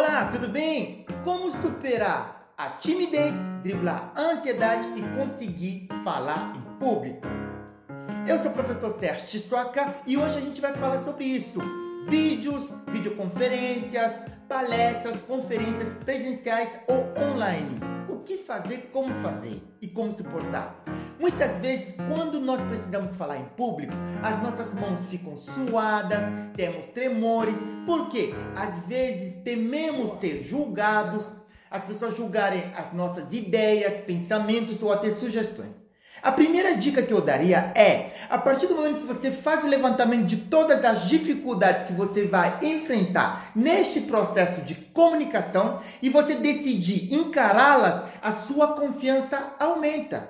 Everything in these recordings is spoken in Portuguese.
Olá, tudo bem? Como superar a timidez, driblar a ansiedade e conseguir falar em público? Eu sou o professor Sérgio Tissoca e hoje a gente vai falar sobre isso. Vídeos, videoconferências, palestras, conferências presenciais ou online. O que fazer, como fazer e como se portar. Muitas vezes, quando nós precisamos falar em público, as nossas mãos ficam suadas, temos tremores, porque às vezes tememos ser julgados, as pessoas julgarem as nossas ideias, pensamentos ou até sugestões. A primeira dica que eu daria é: a partir do momento que você faz o levantamento de todas as dificuldades que você vai enfrentar neste processo de comunicação e você decidir encará-las, a sua confiança aumenta.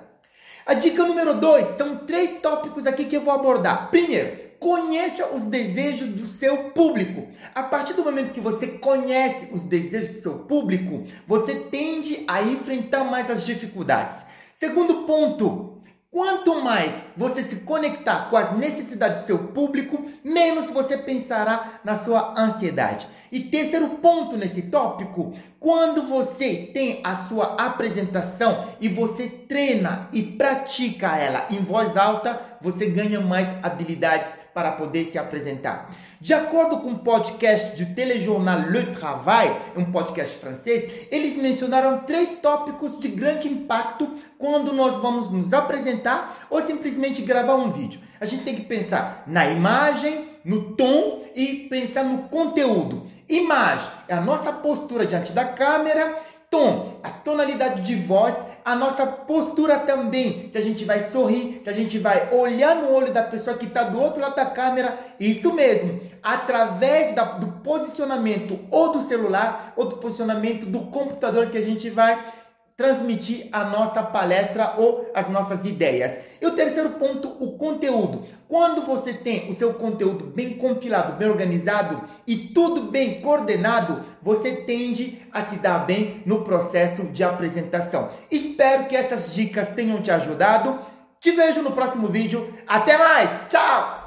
A dica número dois são três tópicos aqui que eu vou abordar. Primeiro, conheça os desejos do seu público. A partir do momento que você conhece os desejos do seu público, você tende a enfrentar mais as dificuldades. Segundo ponto, quanto mais você se conectar com as necessidades do seu público, menos você pensará na sua ansiedade. E terceiro ponto nesse tópico, quando você tem a sua apresentação e você treina e pratica ela em voz alta, você ganha mais habilidades para poder se apresentar. De acordo com o um podcast de telejornal Le Travail, um podcast francês, eles mencionaram três tópicos de grande impacto quando nós vamos nos apresentar ou simplesmente gravar um vídeo. A gente tem que pensar na imagem, no tom e pensar no conteúdo. Imagem é a nossa postura diante da câmera, tom, a tonalidade de voz, a nossa postura também. Se a gente vai sorrir, se a gente vai olhar no olho da pessoa que está do outro lado da câmera, isso mesmo. Através da, do posicionamento ou do celular ou do posicionamento do computador que a gente vai transmitir a nossa palestra ou as nossas ideias. E o terceiro ponto, o conteúdo. Quando você tem o seu conteúdo bem compilado, bem organizado e tudo bem coordenado, você tende a se dar bem no processo de apresentação. Espero que essas dicas tenham te ajudado. Te vejo no próximo vídeo. Até mais! Tchau!